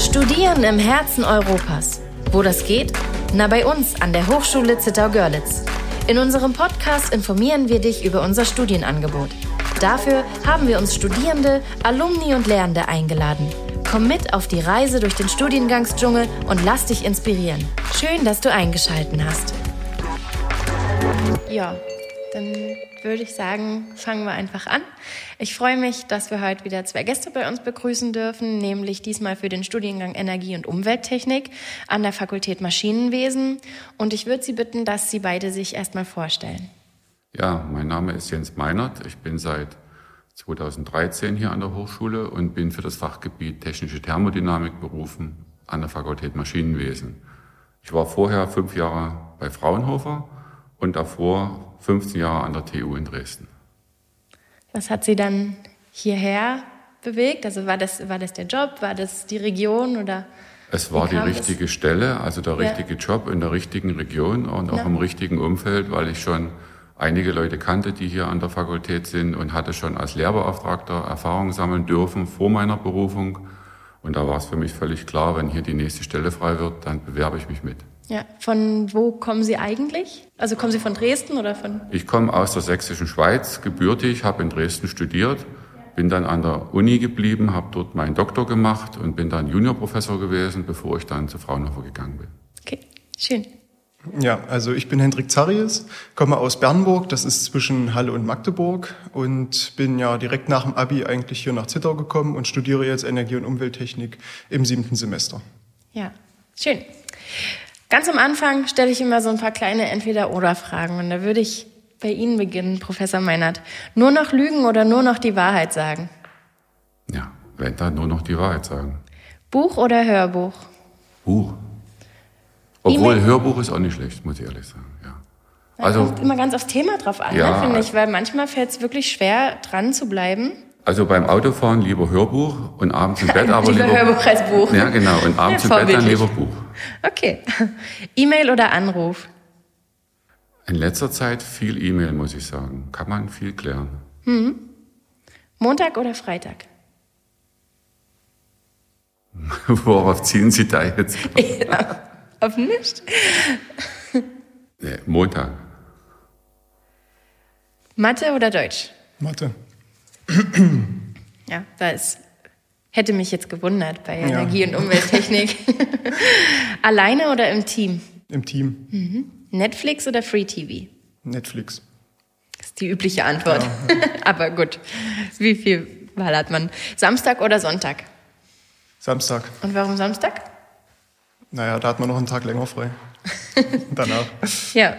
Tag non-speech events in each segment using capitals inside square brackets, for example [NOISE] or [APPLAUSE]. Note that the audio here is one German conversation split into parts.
Studieren im Herzen Europas. Wo das geht? Na, bei uns an der Hochschule Zittau-Görlitz. In unserem Podcast informieren wir dich über unser Studienangebot. Dafür haben wir uns Studierende, Alumni und Lehrende eingeladen. Komm mit auf die Reise durch den Studiengangsdschungel und lass dich inspirieren. Schön, dass du eingeschalten hast. Ja, dann würde ich sagen, fangen wir einfach an. Ich freue mich, dass wir heute wieder zwei Gäste bei uns begrüßen dürfen, nämlich diesmal für den Studiengang Energie- und Umwelttechnik an der Fakultät Maschinenwesen. Und ich würde Sie bitten, dass Sie beide sich erstmal vorstellen. Ja, mein Name ist Jens Meinert. Ich bin seit 2013 hier an der Hochschule und bin für das Fachgebiet Technische Thermodynamik berufen an der Fakultät Maschinenwesen. Ich war vorher fünf Jahre bei Fraunhofer und davor 15 Jahre an der TU in Dresden. Was hat Sie dann hierher bewegt? Also war das, war das der Job, war das die Region oder? Es war die richtige es? Stelle, also der richtige ja. Job in der richtigen Region und auch ja. im richtigen Umfeld, weil ich schon einige Leute kannte, die hier an der Fakultät sind und hatte schon als Lehrbeauftragter Erfahrung sammeln dürfen vor meiner Berufung. Und da war es für mich völlig klar, wenn hier die nächste Stelle frei wird, dann bewerbe ich mich mit. Ja, von wo kommen Sie eigentlich? Also kommen Sie von Dresden oder von? Ich komme aus der sächsischen Schweiz, gebürtig, habe in Dresden studiert, bin dann an der Uni geblieben, habe dort meinen Doktor gemacht und bin dann Juniorprofessor gewesen, bevor ich dann zu Fraunhofer gegangen bin. Okay, schön. Ja, also ich bin Hendrik Zarius, komme aus Bernburg, das ist zwischen Halle und Magdeburg und bin ja direkt nach dem Abi eigentlich hier nach Zittau gekommen und studiere jetzt Energie- und Umwelttechnik im siebten Semester. Ja, schön. Ganz am Anfang stelle ich immer so ein paar kleine Entweder-Oder-Fragen und da würde ich bei Ihnen beginnen, Professor Meinert. Nur noch lügen oder nur noch die Wahrheit sagen? Ja, wenn dann nur noch die Wahrheit sagen. Buch oder Hörbuch? Buch. Obwohl Hörbuch ist auch nicht schlecht, muss ich ehrlich sagen. Ja. Also kommt immer ganz aufs Thema drauf an, ja, ne, finde ich, weil manchmal fällt es wirklich schwer, dran zu bleiben. Also beim Autofahren lieber Hörbuch und abends im Bett aber [LAUGHS] lieber, lieber Hörbuch als Buch. Ja, genau. Und abends ja, im Bett dann lieber Buch. Okay. E-Mail oder Anruf? In letzter Zeit viel E-Mail, muss ich sagen. Kann man viel klären. Hm. Montag oder Freitag? [LAUGHS] Worauf ziehen Sie da jetzt? [LAUGHS] Ja, auf nicht? Nee, Montag. Mathe oder Deutsch? Mathe. Ja, das hätte mich jetzt gewundert bei Energie- ja. und Umwelttechnik. [LAUGHS] Alleine oder im Team? Im Team. Mhm. Netflix oder Free TV? Netflix. Das ist die übliche Antwort. Ja. [LAUGHS] Aber gut, wie viel Wahl hat man? Samstag oder Sonntag? Samstag. Und warum Samstag? Naja, da hat man noch einen Tag länger frei. [LAUGHS] Danach. Ja,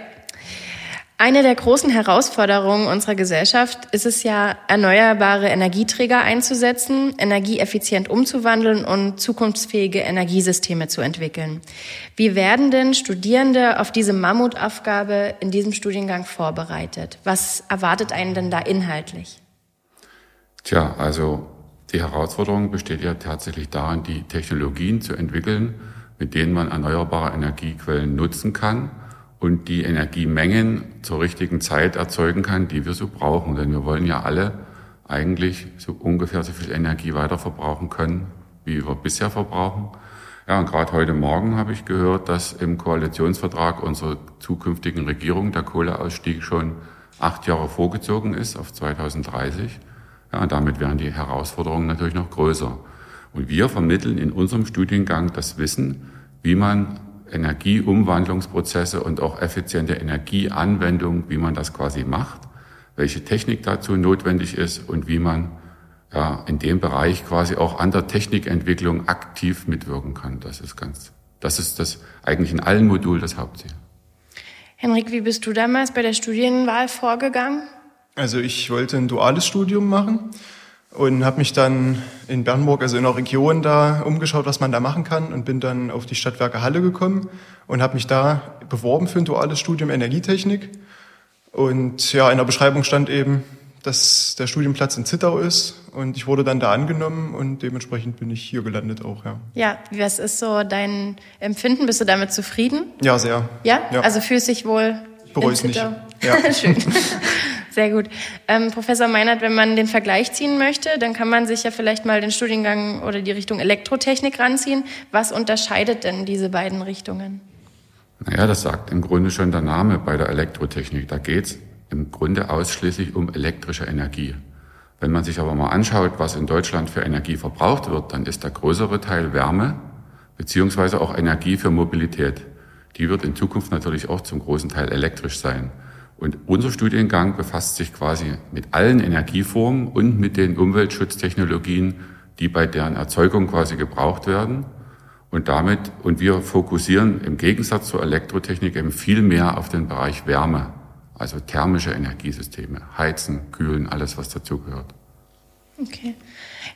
eine der großen Herausforderungen unserer Gesellschaft ist es ja, erneuerbare Energieträger einzusetzen, energieeffizient umzuwandeln und zukunftsfähige Energiesysteme zu entwickeln. Wie werden denn Studierende auf diese Mammutaufgabe in diesem Studiengang vorbereitet? Was erwartet einen denn da inhaltlich? Tja, also die Herausforderung besteht ja tatsächlich darin, die Technologien zu entwickeln, mit denen man erneuerbare Energiequellen nutzen kann und die Energiemengen zur richtigen Zeit erzeugen kann, die wir so brauchen. Denn wir wollen ja alle eigentlich so ungefähr so viel Energie weiterverbrauchen können, wie wir bisher verbrauchen. Ja, und gerade heute Morgen habe ich gehört, dass im Koalitionsvertrag unserer zukünftigen Regierung der Kohleausstieg schon acht Jahre vorgezogen ist auf 2030. Ja, und damit werden die Herausforderungen natürlich noch größer. Und wir vermitteln in unserem Studiengang das Wissen, wie man Energieumwandlungsprozesse und auch effiziente Energieanwendung, wie man das quasi macht, welche Technik dazu notwendig ist und wie man ja, in dem Bereich quasi auch an der Technikentwicklung aktiv mitwirken kann. Das ist ganz, das ist das eigentlich in allen Modulen das Hauptziel. Henrik, wie bist du damals bei der Studienwahl vorgegangen? Also ich wollte ein duales Studium machen und habe mich dann in Bernburg, also in der Region da umgeschaut, was man da machen kann und bin dann auf die Stadtwerke Halle gekommen und habe mich da beworben für ein duales Studium Energietechnik. Und ja, in der Beschreibung stand eben, dass der Studienplatz in Zittau ist und ich wurde dann da angenommen und dementsprechend bin ich hier gelandet auch, ja. Ja, was ist so dein Empfinden? Bist du damit zufrieden? Ja, sehr. Ja? ja. Also fühlst dich wohl ich bereue es nicht. Ja. [LAUGHS] Schön. [LAUGHS] Sehr gut. Ähm, Professor Meinert, wenn man den Vergleich ziehen möchte, dann kann man sich ja vielleicht mal den Studiengang oder die Richtung Elektrotechnik ranziehen. Was unterscheidet denn diese beiden Richtungen? Naja, das sagt im Grunde schon der Name bei der Elektrotechnik. Da geht es im Grunde ausschließlich um elektrische Energie. Wenn man sich aber mal anschaut, was in Deutschland für Energie verbraucht wird, dann ist der größere Teil Wärme beziehungsweise auch Energie für Mobilität. Die wird in Zukunft natürlich auch zum großen Teil elektrisch sein. Und unser Studiengang befasst sich quasi mit allen Energieformen und mit den Umweltschutztechnologien, die bei deren Erzeugung quasi gebraucht werden. Und damit, und wir fokussieren im Gegensatz zur Elektrotechnik eben viel mehr auf den Bereich Wärme, also thermische Energiesysteme, Heizen, Kühlen, alles, was dazugehört. Okay.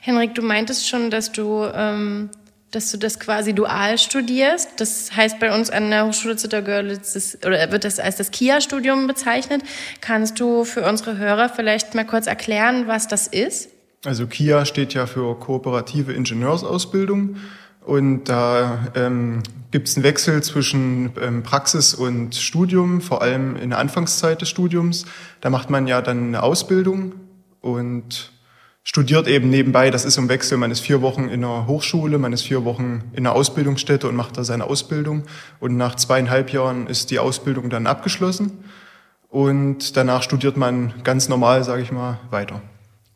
Henrik, du meintest schon, dass du ähm, dass du das quasi dual studierst. Das heißt bei uns an der Hochschule Zittau-Görlitz oder wird das als das KIA-Studium bezeichnet. Kannst du für unsere Hörer vielleicht mal kurz erklären, was das ist? Also KIA steht ja für kooperative Ingenieursausbildung und da ähm, gibt es einen Wechsel zwischen ähm, Praxis und Studium, vor allem in der Anfangszeit des Studiums. Da macht man ja dann eine Ausbildung und studiert eben nebenbei, das ist im Wechsel, man ist vier Wochen in einer Hochschule, man ist vier Wochen in einer Ausbildungsstätte und macht da seine Ausbildung. Und nach zweieinhalb Jahren ist die Ausbildung dann abgeschlossen. Und danach studiert man ganz normal, sage ich mal, weiter.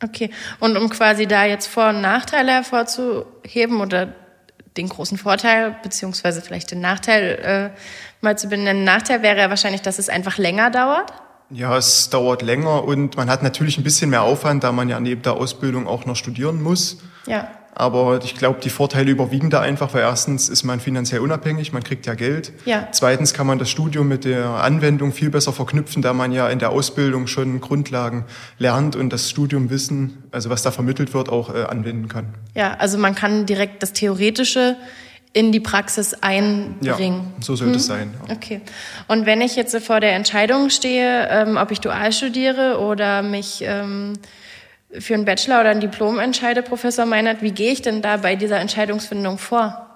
Okay. Und um quasi da jetzt Vor- und Nachteile hervorzuheben oder den großen Vorteil beziehungsweise vielleicht den Nachteil äh, mal zu benennen. Nachteil wäre ja wahrscheinlich, dass es einfach länger dauert. Ja, es dauert länger und man hat natürlich ein bisschen mehr Aufwand, da man ja neben der Ausbildung auch noch studieren muss. Ja. Aber ich glaube, die Vorteile überwiegen da einfach, weil erstens ist man finanziell unabhängig, man kriegt ja Geld. Ja. Zweitens kann man das Studium mit der Anwendung viel besser verknüpfen, da man ja in der Ausbildung schon Grundlagen lernt und das Studium Wissen, also was da vermittelt wird, auch äh, anwenden kann. Ja, also man kann direkt das Theoretische in die Praxis einbringen. Ja, so sollte hm? es sein. Ja. Okay. Und wenn ich jetzt vor der Entscheidung stehe, ähm, ob ich dual studiere oder mich ähm, für einen Bachelor oder ein Diplom entscheide, Professor Meinert, wie gehe ich denn da bei dieser Entscheidungsfindung vor?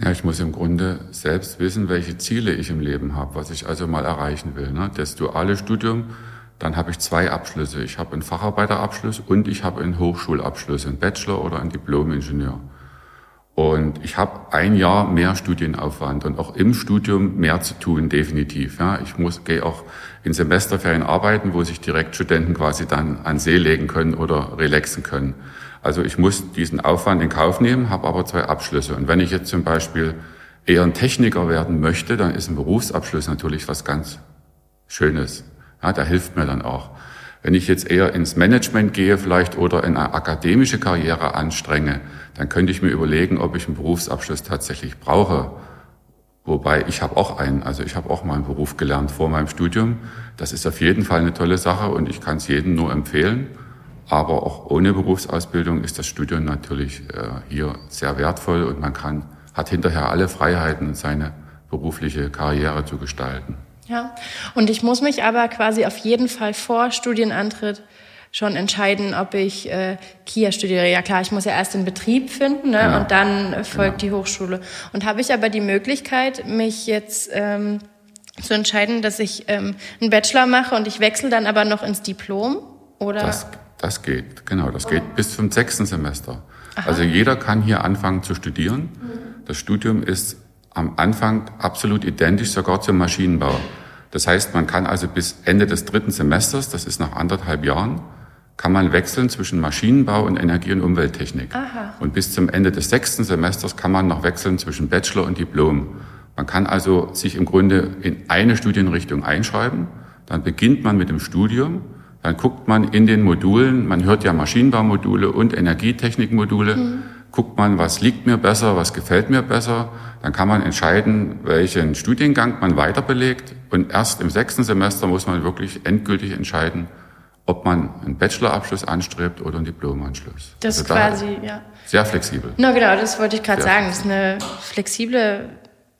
Ja, ich muss im Grunde selbst wissen, welche Ziele ich im Leben habe, was ich also mal erreichen will. Ne? Das duale Studium, dann habe ich zwei Abschlüsse. Ich habe einen Facharbeiterabschluss und ich habe einen Hochschulabschluss, einen Bachelor oder einen Diplom-Ingenieur. Und ich habe ein Jahr mehr Studienaufwand und auch im Studium mehr zu tun, definitiv. Ja, ich muss gehe auch in Semesterferien arbeiten, wo sich direkt Studenten quasi dann an See legen können oder relaxen können. Also ich muss diesen Aufwand in Kauf nehmen, habe aber zwei Abschlüsse. Und wenn ich jetzt zum Beispiel eher ein Techniker werden möchte, dann ist ein Berufsabschluss natürlich was ganz Schönes. Ja, der hilft mir dann auch. Wenn ich jetzt eher ins Management gehe vielleicht oder in eine akademische Karriere anstrenge, dann könnte ich mir überlegen, ob ich einen Berufsabschluss tatsächlich brauche. Wobei ich habe auch einen, also ich habe auch mal einen Beruf gelernt vor meinem Studium. Das ist auf jeden Fall eine tolle Sache und ich kann es jedem nur empfehlen. Aber auch ohne Berufsausbildung ist das Studium natürlich äh, hier sehr wertvoll und man kann, hat hinterher alle Freiheiten, seine berufliche Karriere zu gestalten. Ja, und ich muss mich aber quasi auf jeden Fall vor Studienantritt schon entscheiden, ob ich äh, KIA studiere. Ja klar, ich muss ja erst den Betrieb finden ne? Genau. und dann folgt genau. die Hochschule. Und habe ich aber die Möglichkeit, mich jetzt ähm, zu entscheiden, dass ich ähm, einen Bachelor mache und ich wechsle dann aber noch ins Diplom? Oder? Das, das geht, genau. Das oh. geht bis zum sechsten Semester. Aha. Also jeder kann hier anfangen zu studieren. Mhm. Das Studium ist am Anfang absolut identisch, sogar zum Maschinenbau. Das heißt, man kann also bis Ende des dritten Semesters, das ist nach anderthalb Jahren, kann man wechseln zwischen Maschinenbau und Energie- und Umwelttechnik. Aha. Und bis zum Ende des sechsten Semesters kann man noch wechseln zwischen Bachelor und Diplom. Man kann also sich im Grunde in eine Studienrichtung einschreiben, dann beginnt man mit dem Studium, dann guckt man in den Modulen, man hört ja Maschinenbaumodule und Energietechnikmodule, mhm guckt man, was liegt mir besser, was gefällt mir besser. Dann kann man entscheiden, welchen Studiengang man weiter belegt. Und erst im sechsten Semester muss man wirklich endgültig entscheiden, ob man einen Bachelorabschluss anstrebt oder einen Diplomanschluss. Das also ist quasi, ja. Sehr flexibel. Na genau, das wollte ich gerade sagen. Das ist eine flexible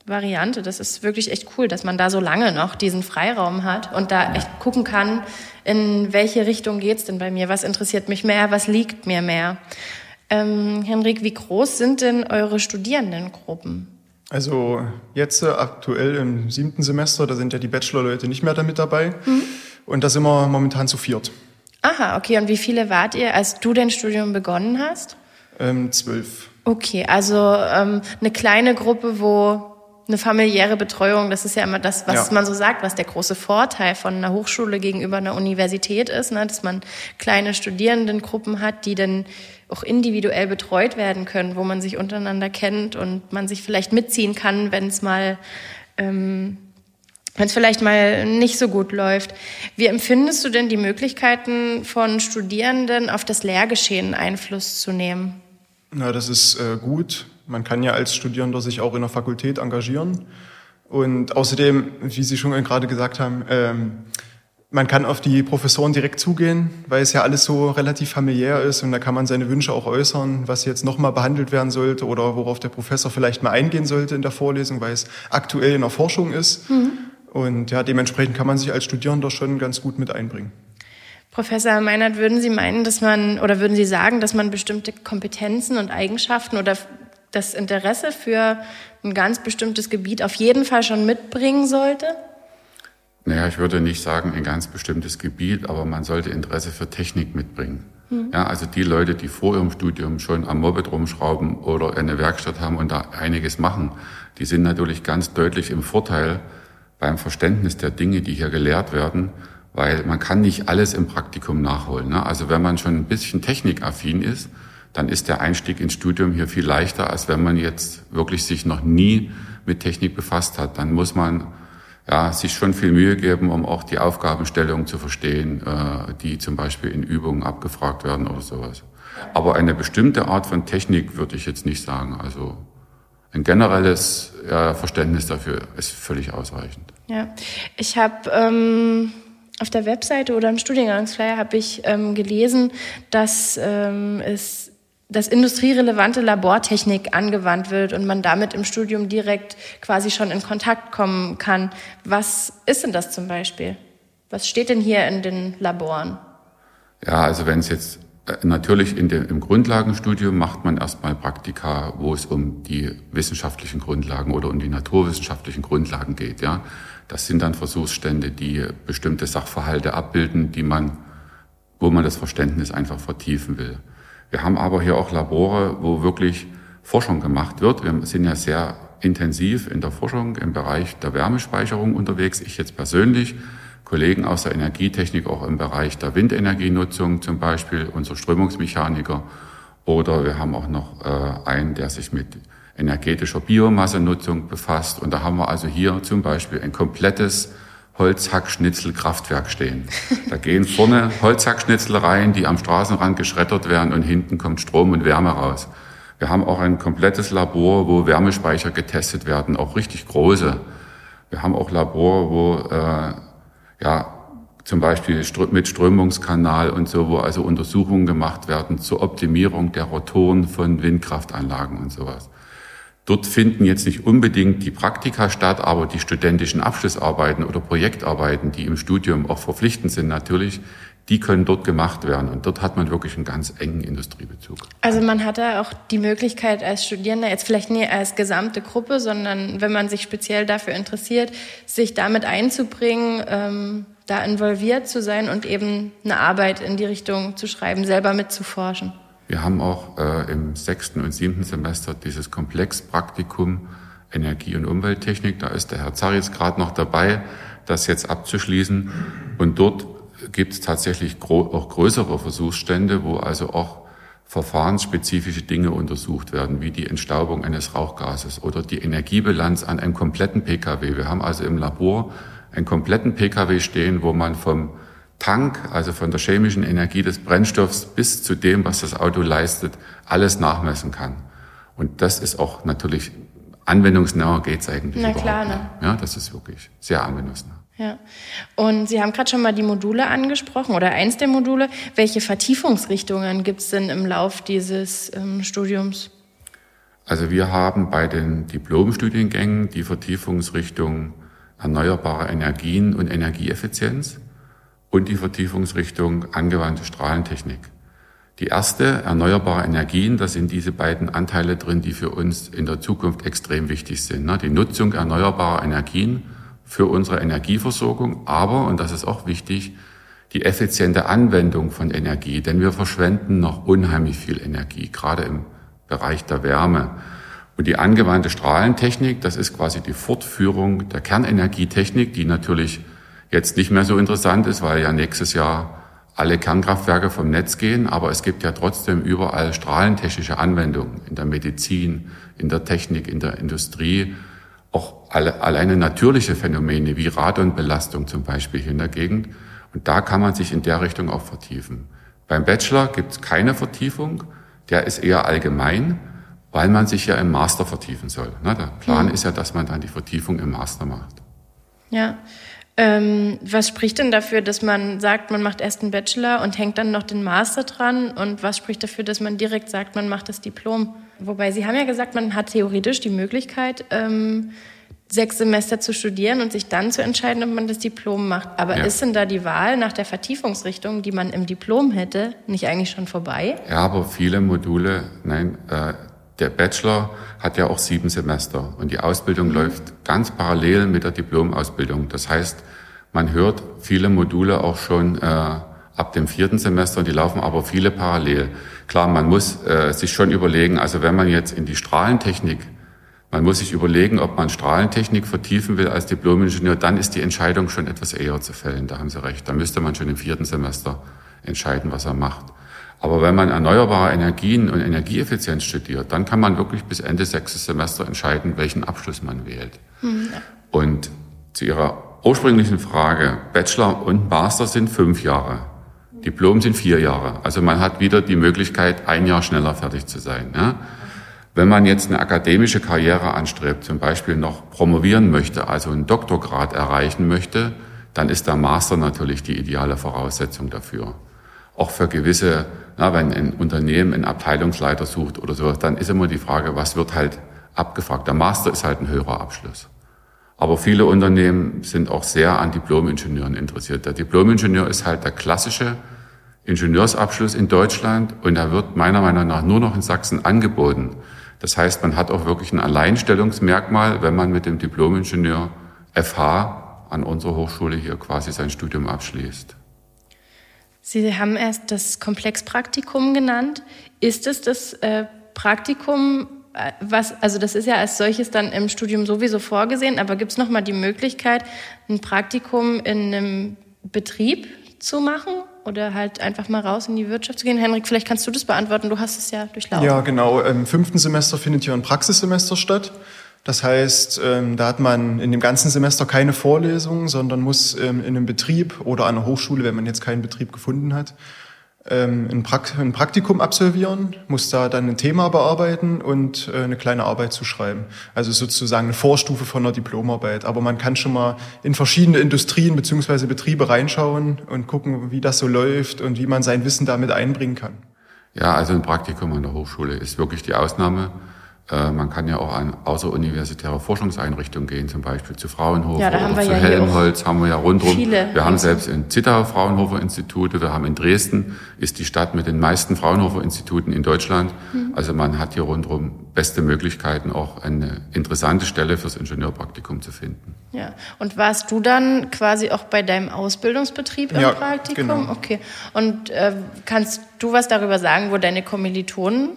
Variante. Das ist wirklich echt cool, dass man da so lange noch diesen Freiraum hat und da echt gucken kann, in welche Richtung geht's denn bei mir? Was interessiert mich mehr? Was liegt mir mehr? Ähm, Henrik, wie groß sind denn eure Studierendengruppen? Also jetzt aktuell im siebten Semester, da sind ja die Bachelorleute nicht mehr damit dabei. Mhm. Und da sind wir momentan zu viert. Aha, okay. Und wie viele wart ihr, als du dein Studium begonnen hast? Ähm, zwölf. Okay, also ähm, eine kleine Gruppe, wo eine familiäre Betreuung, das ist ja immer das, was ja. man so sagt, was der große Vorteil von einer Hochschule gegenüber einer Universität ist, ne? dass man kleine Studierendengruppen hat, die dann auch individuell betreut werden können, wo man sich untereinander kennt und man sich vielleicht mitziehen kann, wenn es mal, ähm, wenn es vielleicht mal nicht so gut läuft. Wie empfindest du denn die Möglichkeiten von Studierenden auf das Lehrgeschehen Einfluss zu nehmen? Na, das ist äh, gut. Man kann ja als Studierender sich auch in der Fakultät engagieren. Und außerdem, wie Sie schon gerade gesagt haben, ähm, man kann auf die Professoren direkt zugehen, weil es ja alles so relativ familiär ist und da kann man seine Wünsche auch äußern, was jetzt nochmal behandelt werden sollte oder worauf der Professor vielleicht mal eingehen sollte in der Vorlesung, weil es aktuell in der Forschung ist. Mhm. Und ja, dementsprechend kann man sich als Studierender schon ganz gut mit einbringen. Professor Meinert, würden Sie meinen, dass man oder würden Sie sagen, dass man bestimmte Kompetenzen und Eigenschaften oder das Interesse für ein ganz bestimmtes Gebiet auf jeden Fall schon mitbringen sollte? Naja, ich würde nicht sagen ein ganz bestimmtes Gebiet, aber man sollte Interesse für Technik mitbringen. Mhm. Ja, also die Leute, die vor ihrem Studium schon am Moped rumschrauben oder eine Werkstatt haben und da einiges machen, die sind natürlich ganz deutlich im Vorteil beim Verständnis der Dinge, die hier gelehrt werden, weil man kann nicht alles im Praktikum nachholen. Ne? Also wenn man schon ein bisschen technikaffin ist, dann ist der Einstieg ins Studium hier viel leichter, als wenn man jetzt wirklich sich noch nie mit Technik befasst hat. Dann muss man ja, sich schon viel Mühe geben, um auch die Aufgabenstellung zu verstehen, äh, die zum Beispiel in Übungen abgefragt werden oder sowas. Aber eine bestimmte Art von Technik würde ich jetzt nicht sagen. Also ein generelles äh, Verständnis dafür ist völlig ausreichend. Ja, ich habe ähm, auf der Webseite oder im Studiengangsflyer habe ich ähm, gelesen, dass ähm, es dass industrierelevante Labortechnik angewandt wird und man damit im Studium direkt quasi schon in Kontakt kommen kann. Was ist denn das zum Beispiel? Was steht denn hier in den Laboren? Ja, also wenn es jetzt natürlich in dem, im Grundlagenstudium macht man erstmal Praktika, wo es um die wissenschaftlichen Grundlagen oder um die naturwissenschaftlichen Grundlagen geht. Ja, das sind dann Versuchsstände, die bestimmte Sachverhalte abbilden, die man, wo man das Verständnis einfach vertiefen will. Wir haben aber hier auch Labore, wo wirklich Forschung gemacht wird. Wir sind ja sehr intensiv in der Forschung im Bereich der Wärmespeicherung unterwegs. Ich jetzt persönlich, Kollegen aus der Energietechnik auch im Bereich der Windenergienutzung zum Beispiel, unser Strömungsmechaniker. Oder wir haben auch noch äh, einen, der sich mit energetischer Biomassenutzung befasst. Und da haben wir also hier zum Beispiel ein komplettes Holzhackschnitzelkraftwerk stehen. Da gehen vorne Holzhackschnitzel rein, die am Straßenrand geschreddert werden und hinten kommt Strom und Wärme raus. Wir haben auch ein komplettes Labor, wo Wärmespeicher getestet werden, auch richtig große. Wir haben auch Labor, wo äh, ja zum Beispiel mit Strömungskanal und so, wo also Untersuchungen gemacht werden zur Optimierung der Rotoren von Windkraftanlagen und sowas. Dort finden jetzt nicht unbedingt die Praktika statt, aber die studentischen Abschlussarbeiten oder Projektarbeiten, die im Studium auch verpflichtend sind natürlich, die können dort gemacht werden. Und dort hat man wirklich einen ganz engen Industriebezug. Also man hat da auch die Möglichkeit als Studierender, jetzt vielleicht nicht als gesamte Gruppe, sondern wenn man sich speziell dafür interessiert, sich damit einzubringen, ähm, da involviert zu sein und eben eine Arbeit in die Richtung zu schreiben, selber mitzuforschen. Wir haben auch äh, im sechsten und siebten Semester dieses Komplexpraktikum Energie- und Umwelttechnik. Da ist der Herr Zaritz gerade noch dabei, das jetzt abzuschließen. Und dort gibt es tatsächlich auch größere Versuchsstände, wo also auch verfahrensspezifische Dinge untersucht werden, wie die Entstaubung eines Rauchgases oder die Energiebilanz an einem kompletten Pkw. Wir haben also im Labor einen kompletten Pkw stehen, wo man vom Tank, also von der chemischen Energie des Brennstoffs bis zu dem, was das Auto leistet, alles nachmessen kann. Und das ist auch natürlich anwendungsnah geht's eigentlich Na klar, ne? Ja, das ist wirklich sehr anwendungsnah. Ja. Und Sie haben gerade schon mal die Module angesprochen oder eins der Module. Welche Vertiefungsrichtungen gibt's denn im Lauf dieses ähm, Studiums? Also wir haben bei den Diplomstudiengängen die Vertiefungsrichtung erneuerbare Energien und Energieeffizienz und die Vertiefungsrichtung angewandte Strahlentechnik. Die erste, erneuerbare Energien, da sind diese beiden Anteile drin, die für uns in der Zukunft extrem wichtig sind. Ne? Die Nutzung erneuerbarer Energien für unsere Energieversorgung, aber, und das ist auch wichtig, die effiziente Anwendung von Energie, denn wir verschwenden noch unheimlich viel Energie, gerade im Bereich der Wärme. Und die angewandte Strahlentechnik, das ist quasi die Fortführung der Kernenergietechnik, die natürlich jetzt nicht mehr so interessant ist, weil ja nächstes Jahr alle Kernkraftwerke vom Netz gehen, aber es gibt ja trotzdem überall strahlentechnische Anwendungen in der Medizin, in der Technik, in der Industrie auch alle, alleine natürliche Phänomene wie Radonbelastung zum Beispiel hier in der Gegend. Und da kann man sich in der Richtung auch vertiefen. Beim Bachelor gibt es keine Vertiefung, der ist eher allgemein, weil man sich ja im Master vertiefen soll. Ne? Der Plan mhm. ist ja, dass man dann die Vertiefung im Master macht. Ja. Ähm, was spricht denn dafür, dass man sagt, man macht erst einen Bachelor und hängt dann noch den Master dran? Und was spricht dafür, dass man direkt sagt, man macht das Diplom? Wobei Sie haben ja gesagt, man hat theoretisch die Möglichkeit, ähm, sechs Semester zu studieren und sich dann zu entscheiden, ob man das Diplom macht. Aber ja. ist denn da die Wahl nach der Vertiefungsrichtung, die man im Diplom hätte, nicht eigentlich schon vorbei? Ja, aber viele Module, nein, äh, der Bachelor hat ja auch sieben Semester und die Ausbildung mhm. läuft ganz parallel mit der Diplomausbildung. Das heißt, man hört viele Module auch schon äh, ab dem vierten Semester und die laufen aber viele parallel. Klar, man muss äh, sich schon überlegen, also wenn man jetzt in die Strahlentechnik, man muss sich überlegen, ob man Strahlentechnik vertiefen will als Diplomingenieur, dann ist die Entscheidung schon etwas eher zu fällen, da haben Sie recht. Da müsste man schon im vierten Semester entscheiden, was er macht. Aber wenn man erneuerbare Energien und Energieeffizienz studiert, dann kann man wirklich bis Ende sechstes Semester entscheiden, welchen Abschluss man wählt. Mhm. Und zu Ihrer ursprünglichen Frage, Bachelor und Master sind fünf Jahre. Diplom sind vier Jahre. Also man hat wieder die Möglichkeit, ein Jahr schneller fertig zu sein. Ja? Wenn man jetzt eine akademische Karriere anstrebt, zum Beispiel noch promovieren möchte, also einen Doktorgrad erreichen möchte, dann ist der Master natürlich die ideale Voraussetzung dafür. Auch für gewisse, na, wenn ein Unternehmen einen Abteilungsleiter sucht oder sowas, dann ist immer die Frage, was wird halt abgefragt. Der Master ist halt ein höherer Abschluss. Aber viele Unternehmen sind auch sehr an Diplomingenieuren interessiert. Der Diplomingenieur ist halt der klassische Ingenieursabschluss in Deutschland und er wird meiner Meinung nach nur noch in Sachsen angeboten. Das heißt, man hat auch wirklich ein Alleinstellungsmerkmal, wenn man mit dem Diplomingenieur FH an unserer Hochschule hier quasi sein Studium abschließt. Sie haben erst das Komplexpraktikum genannt. Ist es das äh, Praktikum was, also das ist ja als solches dann im Studium sowieso vorgesehen, aber gibt es nochmal die Möglichkeit, ein Praktikum in einem Betrieb zu machen oder halt einfach mal raus in die Wirtschaft zu gehen? Henrik, vielleicht kannst du das beantworten, du hast es ja durchlaufen. Ja, genau. Im fünften Semester findet hier ein Praxissemester statt. Das heißt, ähm, da hat man in dem ganzen Semester keine Vorlesungen, sondern muss ähm, in einem Betrieb oder an einer Hochschule, wenn man jetzt keinen Betrieb gefunden hat, ähm, ein, Praktikum absolvieren, muss da dann ein Thema bearbeiten und äh, eine kleine Arbeit zu schreiben. Also sozusagen eine Vorstufe von einer Diplomarbeit. Aber man kann schon mal in verschiedene Industrien beziehungsweise Betriebe reinschauen und gucken, wie das so läuft und wie man sein Wissen damit einbringen kann. Ja, also ein Praktikum an der Hochschule ist wirklich die Ausnahme. Äh, man kann ja auch an außeruniversitäre Forschungseinrichtungen gehen, zum Beispiel zu Fraunhofer ja, oder zu ja Helmholtz, haben wir ja rundherum. Viele wir haben selbst in Zittau Fraunhofer Institute, wir haben in Dresden, ist die Stadt mit den meisten Fraunhofer Instituten in Deutschland. Mhm. Also man hat hier rundherum beste Möglichkeiten, auch eine interessante Stelle fürs Ingenieurbraktikum zu finden. Ja, und warst du dann quasi auch bei deinem Ausbildungsbetrieb im ja, Praktikum? Genau. Okay. Und äh, kannst du was darüber sagen, wo deine Kommilitonen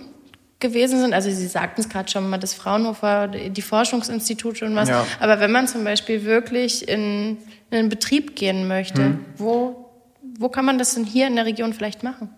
gewesen sind. Also Sie sagten es gerade schon mal, das Fraunhofer, die Forschungsinstitute und was. Ja. Aber wenn man zum Beispiel wirklich in, in einen Betrieb gehen möchte, hm. wo, wo kann man das denn hier in der Region vielleicht machen?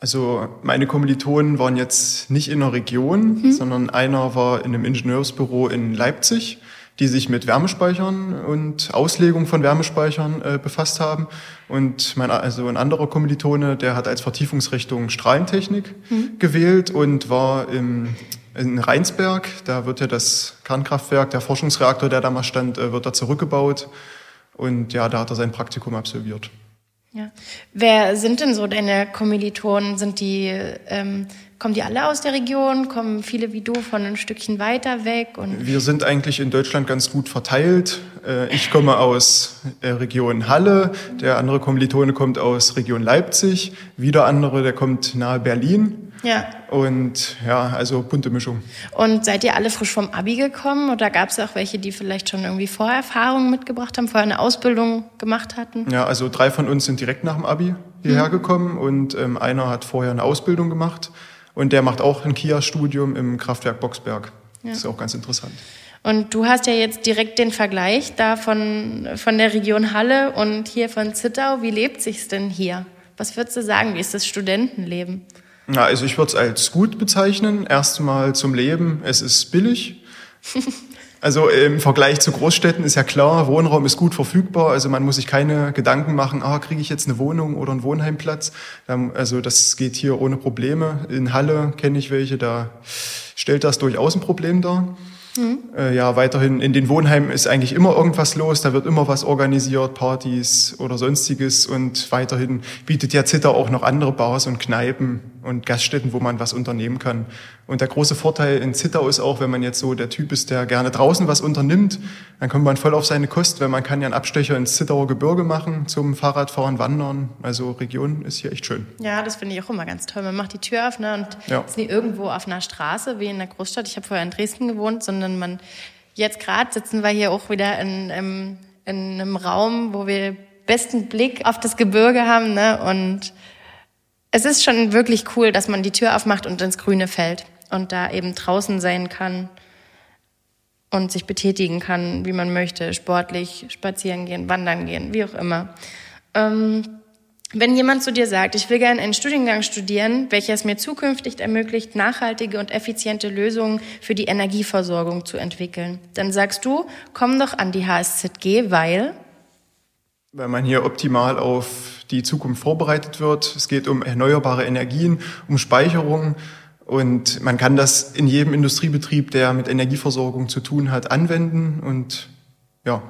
Also meine Kommilitonen waren jetzt nicht in der Region, hm. sondern einer war in einem Ingenieursbüro in Leipzig die sich mit Wärmespeichern und Auslegung von Wärmespeichern äh, befasst haben. Und mein, also ein anderer Kommilitone, der hat als Vertiefungsrichtung Strahlentechnik mhm. gewählt und war im, in Rheinsberg. Da wird ja das Kernkraftwerk, der Forschungsreaktor, der damals stand, äh, wird da zurückgebaut. Und ja, da hat er sein Praktikum absolviert. Ja. Wer sind denn so deine Kommilitonen? Sind die ähm, Kommen die alle aus der Region? Kommen viele wie du von ein Stückchen weiter weg? Und Wir sind eigentlich in Deutschland ganz gut verteilt. Äh, ich komme aus der Region Halle, der andere Kommilitone kommt aus Region Leipzig, wieder andere, der kommt nahe Berlin. Ja. Und ja, also bunte Mischung. Und seid ihr alle frisch vom Abi gekommen oder gab es auch welche, die vielleicht schon irgendwie Vorerfahrungen mitgebracht haben, vorher eine Ausbildung gemacht hatten? Ja, also drei von uns sind direkt nach dem Abi hierher mhm. gekommen und ähm, einer hat vorher eine Ausbildung gemacht und der macht auch ein KIA-Studium im Kraftwerk Boxberg. Ja. Das ist auch ganz interessant. Und du hast ja jetzt direkt den Vergleich da von, von der Region Halle und hier von Zittau. Wie lebt sich's denn hier? Was würdest du sagen? Wie ist das Studentenleben? Na, also ich würde es als gut bezeichnen. Erstmal zum Leben. Es ist billig. [LAUGHS] Also im Vergleich zu Großstädten ist ja klar, Wohnraum ist gut verfügbar. Also man muss sich keine Gedanken machen, ah, kriege ich jetzt eine Wohnung oder einen Wohnheimplatz. Also das geht hier ohne Probleme. In Halle kenne ich welche, da stellt das durchaus ein Problem dar. Mhm. Äh, ja, weiterhin in den Wohnheimen ist eigentlich immer irgendwas los, da wird immer was organisiert, Partys oder sonstiges und weiterhin bietet ja Zitter auch noch andere Bars und Kneipen und Gaststätten, wo man was unternehmen kann. Und der große Vorteil in Zittau ist auch, wenn man jetzt so der Typ ist, der gerne draußen was unternimmt, dann kommt man voll auf seine Kost, weil man kann ja einen Abstecher ins Zittauer Gebirge machen zum Fahrradfahren, Wandern. Also Region ist hier echt schön. Ja, das finde ich auch immer ganz toll. Man macht die Tür auf ne, und ja. ist nie irgendwo auf einer Straße wie in der Großstadt. Ich habe vorher in Dresden gewohnt, sondern man jetzt gerade sitzen wir hier auch wieder in, in, in einem Raum, wo wir besten Blick auf das Gebirge haben ne? und es ist schon wirklich cool, dass man die Tür aufmacht und ins Grüne fällt und da eben draußen sein kann und sich betätigen kann, wie man möchte, sportlich, spazieren gehen, wandern gehen, wie auch immer. Ähm, wenn jemand zu dir sagt, ich will gerne einen Studiengang studieren, welcher es mir zukünftig ermöglicht, nachhaltige und effiziente Lösungen für die Energieversorgung zu entwickeln, dann sagst du, komm doch an die HSZG, weil weil man hier optimal auf die Zukunft vorbereitet wird. Es geht um erneuerbare Energien, um Speicherung, und man kann das in jedem Industriebetrieb, der mit Energieversorgung zu tun hat, anwenden und ja.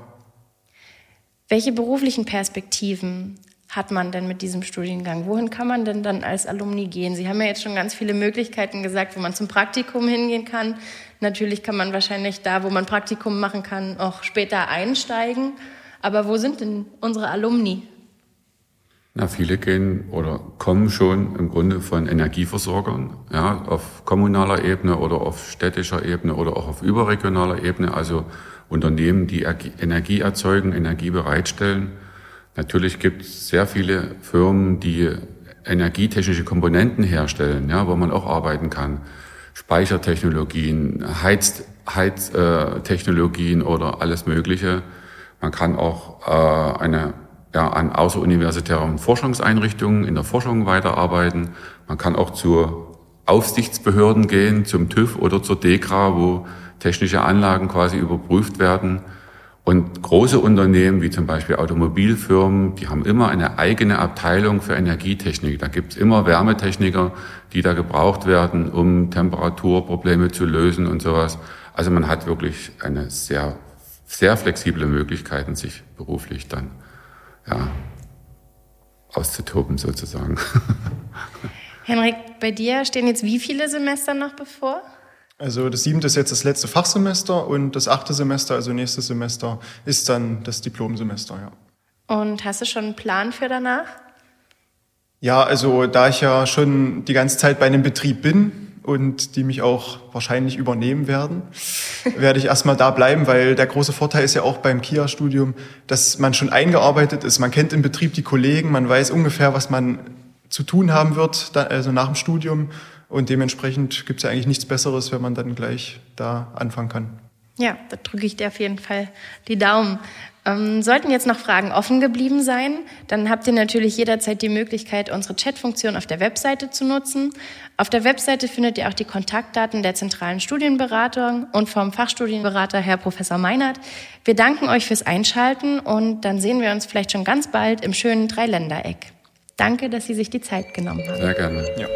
Welche beruflichen Perspektiven hat man denn mit diesem Studiengang? Wohin kann man denn dann als Alumni gehen? Sie haben ja jetzt schon ganz viele Möglichkeiten gesagt, wo man zum Praktikum hingehen kann. Natürlich kann man wahrscheinlich da, wo man Praktikum machen kann, auch später einsteigen. Aber wo sind denn unsere Alumni? Na, viele gehen oder kommen schon im Grunde von Energieversorgern, ja, auf kommunaler Ebene oder auf städtischer Ebene oder auch auf überregionaler Ebene, also Unternehmen, die Energie erzeugen, Energie bereitstellen. Natürlich gibt es sehr viele Firmen, die energietechnische Komponenten herstellen, ja, wo man auch arbeiten kann. Speichertechnologien, Heiz, Heiztechnologien oder alles Mögliche. Man kann auch äh, eine ja, an außeruniversitären Forschungseinrichtungen in der Forschung weiterarbeiten. Man kann auch zu Aufsichtsbehörden gehen, zum TÜV oder zur DEKRA, wo technische Anlagen quasi überprüft werden. Und große Unternehmen wie zum Beispiel Automobilfirmen, die haben immer eine eigene Abteilung für Energietechnik. Da gibt's immer Wärmetechniker, die da gebraucht werden, um Temperaturprobleme zu lösen und sowas. Also man hat wirklich eine sehr, sehr flexible Möglichkeiten, sich beruflich dann ja, auszutoben sozusagen. [LAUGHS] Henrik, bei dir stehen jetzt wie viele Semester noch bevor? Also das siebte ist jetzt das letzte Fachsemester und das achte Semester, also nächstes Semester, ist dann das Diplomsemester, ja. Und hast du schon einen Plan für danach? Ja, also da ich ja schon die ganze Zeit bei einem Betrieb bin, und die mich auch wahrscheinlich übernehmen werden, [LAUGHS] werde ich erstmal da bleiben, weil der große Vorteil ist ja auch beim KIA-Studium, dass man schon eingearbeitet ist. Man kennt im Betrieb die Kollegen, man weiß ungefähr, was man zu tun haben wird, also nach dem Studium. Und dementsprechend gibt es ja eigentlich nichts Besseres, wenn man dann gleich da anfangen kann. Ja, da drücke ich dir auf jeden Fall die Daumen. Ähm, sollten jetzt noch Fragen offen geblieben sein, dann habt ihr natürlich jederzeit die Möglichkeit, unsere Chatfunktion auf der Webseite zu nutzen. Auf der Webseite findet ihr auch die Kontaktdaten der zentralen Studienberatung und vom Fachstudienberater Herr Professor Meinert. Wir danken euch fürs Einschalten und dann sehen wir uns vielleicht schon ganz bald im schönen Dreiländereck. Danke, dass Sie sich die Zeit genommen haben. Sehr gerne. Ja.